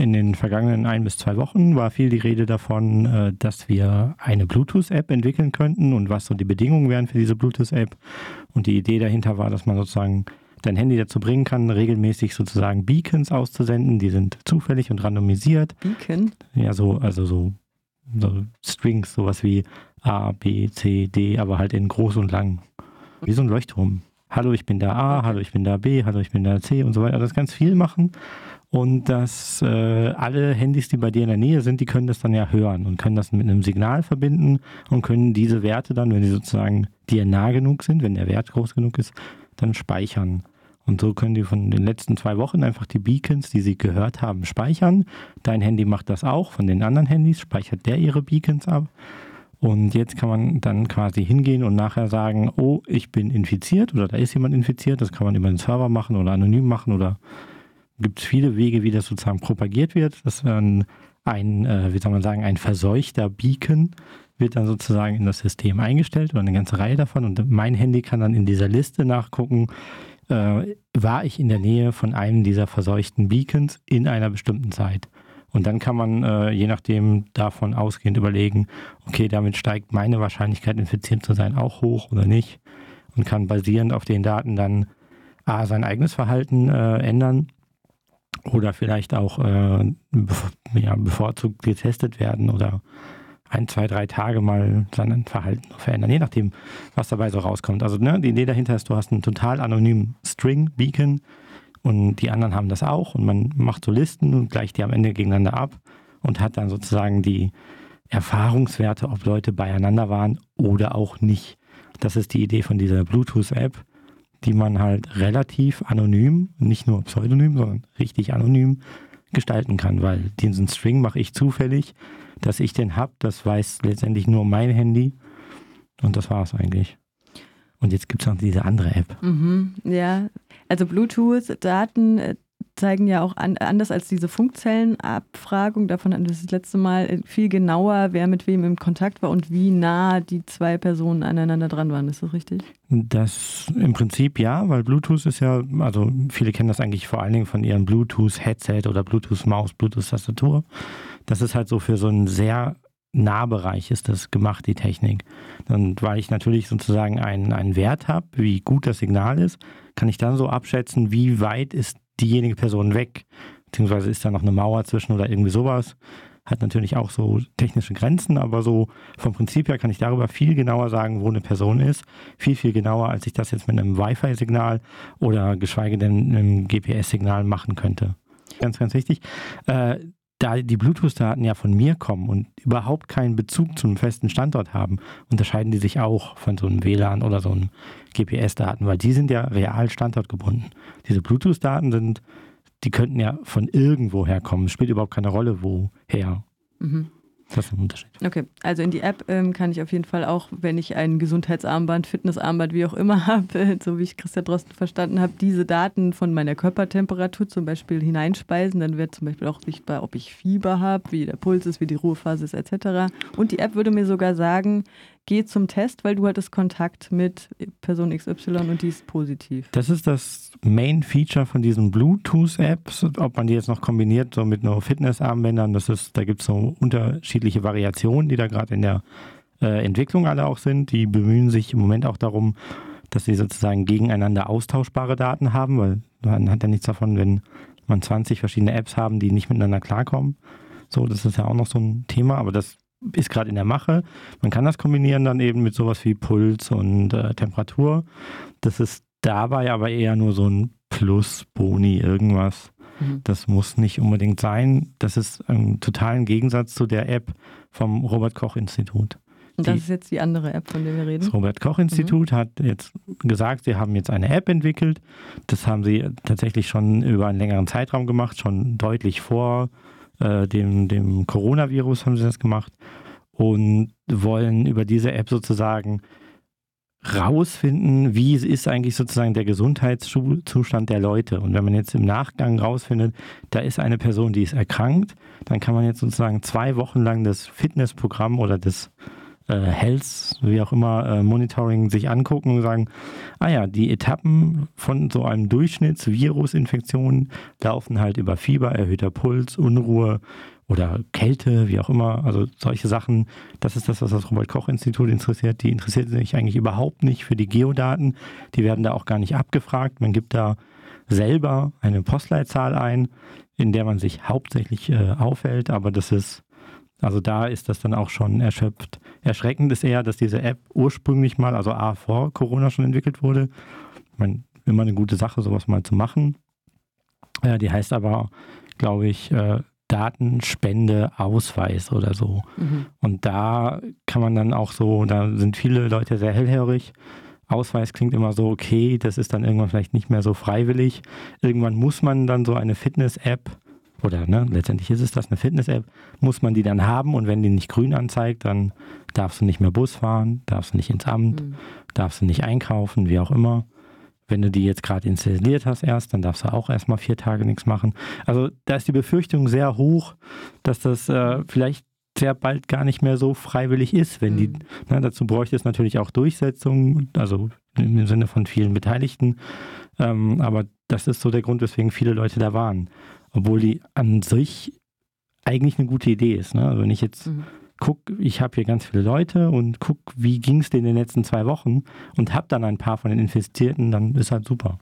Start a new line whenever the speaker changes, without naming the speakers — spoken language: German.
in den vergangenen ein bis zwei Wochen war viel die Rede davon, äh, dass wir eine Bluetooth-App entwickeln könnten und was so die Bedingungen wären für diese Bluetooth-App. Und die Idee dahinter war, dass man sozusagen dein Handy dazu bringen kann, regelmäßig sozusagen Beacons auszusenden. Die sind zufällig und randomisiert.
Beacon?
Ja, so, also so, so Strings, sowas wie A, B, C, D, aber halt in groß und lang. Wie so ein Leuchtturm. Hallo, ich bin da A, hallo, ich bin da B, hallo, ich bin da C und so weiter. Das ganz viel machen. Und dass äh, alle Handys, die bei dir in der Nähe sind, die können das dann ja hören und können das mit einem Signal verbinden und können diese Werte dann, wenn sie sozusagen dir nah genug sind, wenn der Wert groß genug ist, dann speichern. Und so können die von den letzten zwei Wochen einfach die Beacons, die sie gehört haben, speichern. Dein Handy macht das auch. Von den anderen Handys speichert der ihre Beacons ab. Und jetzt kann man dann quasi hingehen und nachher sagen, oh, ich bin infiziert oder da ist jemand infiziert. Das kann man über den Server machen oder anonym machen oder gibt es viele Wege, wie das sozusagen propagiert wird. Das dann ein, äh, wie soll man sagen, ein verseuchter Beacon wird dann sozusagen in das System eingestellt oder eine ganze Reihe davon. Und mein Handy kann dann in dieser Liste nachgucken, äh, war ich in der Nähe von einem dieser verseuchten Beacons in einer bestimmten Zeit. Und dann kann man äh, je nachdem davon ausgehend überlegen, okay, damit steigt meine Wahrscheinlichkeit, infiziert zu sein, auch hoch oder nicht. Und kann basierend auf den Daten dann A, sein eigenes Verhalten äh, ändern oder vielleicht auch äh, ja, bevorzugt getestet werden oder ein, zwei, drei Tage mal sein Verhalten verändern, je nachdem, was dabei so rauskommt. Also ne, die Idee dahinter ist, du hast einen total anonymen String-Beacon, und die anderen haben das auch und man macht so Listen und gleicht die am Ende gegeneinander ab und hat dann sozusagen die Erfahrungswerte, ob Leute beieinander waren oder auch nicht. Das ist die Idee von dieser Bluetooth-App, die man halt relativ anonym, nicht nur pseudonym, sondern richtig anonym gestalten kann, weil diesen String mache ich zufällig, dass ich den habe, das weiß letztendlich nur mein Handy und das war es eigentlich. Und jetzt gibt es noch diese andere App.
Mhm, ja, also Bluetooth-Daten äh, zeigen ja auch an, anders als diese Funkzellenabfragung, davon hatten wir das letzte Mal, äh, viel genauer, wer mit wem im Kontakt war und wie nah die zwei Personen aneinander dran waren. Ist das richtig?
Das im Prinzip ja, weil Bluetooth ist ja, also viele kennen das eigentlich vor allen Dingen von ihrem Bluetooth-Headset oder Bluetooth-Maus, Bluetooth-Tastatur. Das ist halt so für so einen sehr Nahbereich ist das gemacht, die Technik. Und weil ich natürlich sozusagen einen, einen Wert habe, wie gut das Signal ist, kann ich dann so abschätzen, wie weit ist diejenige Person weg, beziehungsweise ist da noch eine Mauer zwischen oder irgendwie sowas. Hat natürlich auch so technische Grenzen, aber so vom Prinzip her kann ich darüber viel genauer sagen, wo eine Person ist. Viel, viel genauer, als ich das jetzt mit einem Wi-Fi-Signal oder geschweige denn einem GPS-Signal machen könnte. Ganz, ganz wichtig. Äh, da die Bluetooth-Daten ja von mir kommen und überhaupt keinen Bezug zu einem festen Standort haben, unterscheiden die sich auch von so einem WLAN oder so einem GPS-Daten, weil die sind ja real standortgebunden. Diese Bluetooth-Daten sind, die könnten ja von irgendwo herkommen. Es spielt überhaupt keine Rolle, woher. Mhm. Das ist ein Unterschied.
Okay, also in die App ähm, kann ich auf jeden Fall auch, wenn ich ein Gesundheitsarmband, Fitnessarmband, wie auch immer habe, so wie ich Christian Drosten verstanden habe, diese Daten von meiner Körpertemperatur zum Beispiel hineinspeisen. Dann wird zum Beispiel auch sichtbar, ob ich Fieber habe, wie der Puls ist, wie die Ruhephase ist, etc. Und die App würde mir sogar sagen, geh zum Test, weil du hattest Kontakt mit Person XY und die ist positiv.
Das ist das Main Feature von diesen Bluetooth-Apps. Ob man die jetzt noch kombiniert, so mit nur Fitnessarmbändern, das ist, da gibt es so unterschiedliche Variationen, die da gerade in der äh, Entwicklung alle auch sind. Die bemühen sich im Moment auch darum, dass sie sozusagen gegeneinander austauschbare Daten haben, weil man hat ja nichts davon, wenn man 20 verschiedene Apps haben, die nicht miteinander klarkommen. So, das ist ja auch noch so ein Thema, aber das ist gerade in der Mache. Man kann das kombinieren dann eben mit sowas wie Puls und äh, Temperatur. Das ist dabei aber eher nur so ein Plus, Boni, irgendwas. Mhm. Das muss nicht unbedingt sein. Das ist im totalen Gegensatz zu der App vom Robert Koch Institut.
Und das die, ist jetzt die andere App, von der wir reden.
Das Robert Koch Institut mhm. hat jetzt gesagt, sie haben jetzt eine App entwickelt. Das haben sie tatsächlich schon über einen längeren Zeitraum gemacht, schon deutlich vor äh, dem, dem Coronavirus haben sie das gemacht und wollen über diese App sozusagen rausfinden, wie ist eigentlich sozusagen der Gesundheitszustand der Leute. Und wenn man jetzt im Nachgang rausfindet, da ist eine Person, die ist erkrankt, dann kann man jetzt sozusagen zwei Wochen lang das Fitnessprogramm oder das Health, wie auch immer, äh, Monitoring sich angucken und sagen, ah ja, die Etappen von so einem Durchschnittsvirusinfektion laufen halt über Fieber, erhöhter Puls, Unruhe oder Kälte, wie auch immer. Also solche Sachen, das ist das, was das Robert-Koch-Institut interessiert. Die interessiert sich eigentlich überhaupt nicht für die Geodaten. Die werden da auch gar nicht abgefragt. Man gibt da selber eine Postleitzahl ein, in der man sich hauptsächlich äh, aufhält, aber das ist also da ist das dann auch schon erschöpft. Erschreckend ist eher, dass diese App ursprünglich mal, also A, vor Corona schon entwickelt wurde. Ich meine, immer eine gute Sache, sowas mal zu machen. Äh, die heißt aber, glaube ich, äh, Datenspende Ausweis oder so. Mhm. Und da kann man dann auch so, da sind viele Leute sehr hellhörig. Ausweis klingt immer so, okay, das ist dann irgendwann vielleicht nicht mehr so freiwillig. Irgendwann muss man dann so eine Fitness-App oder ne, letztendlich ist es das, eine Fitness-App, muss man die dann haben und wenn die nicht grün anzeigt, dann darfst du nicht mehr Bus fahren, darfst du nicht ins Amt, mhm. darfst du nicht einkaufen, wie auch immer. Wenn du die jetzt gerade installiert hast erst, dann darfst du auch erstmal vier Tage nichts machen. Also da ist die Befürchtung sehr hoch, dass das äh, vielleicht sehr bald gar nicht mehr so freiwillig ist, wenn mhm. die, ne, dazu bräuchte es natürlich auch Durchsetzung, also im Sinne von vielen Beteiligten. Ähm, aber das ist so der Grund, weswegen viele Leute da waren obwohl die an sich eigentlich eine gute Idee ist. Ne? Also wenn ich jetzt mhm. gucke, ich habe hier ganz viele Leute und gucke, wie ging es denen in den letzten zwei Wochen und habe dann ein paar von den Infizierten, dann ist halt super.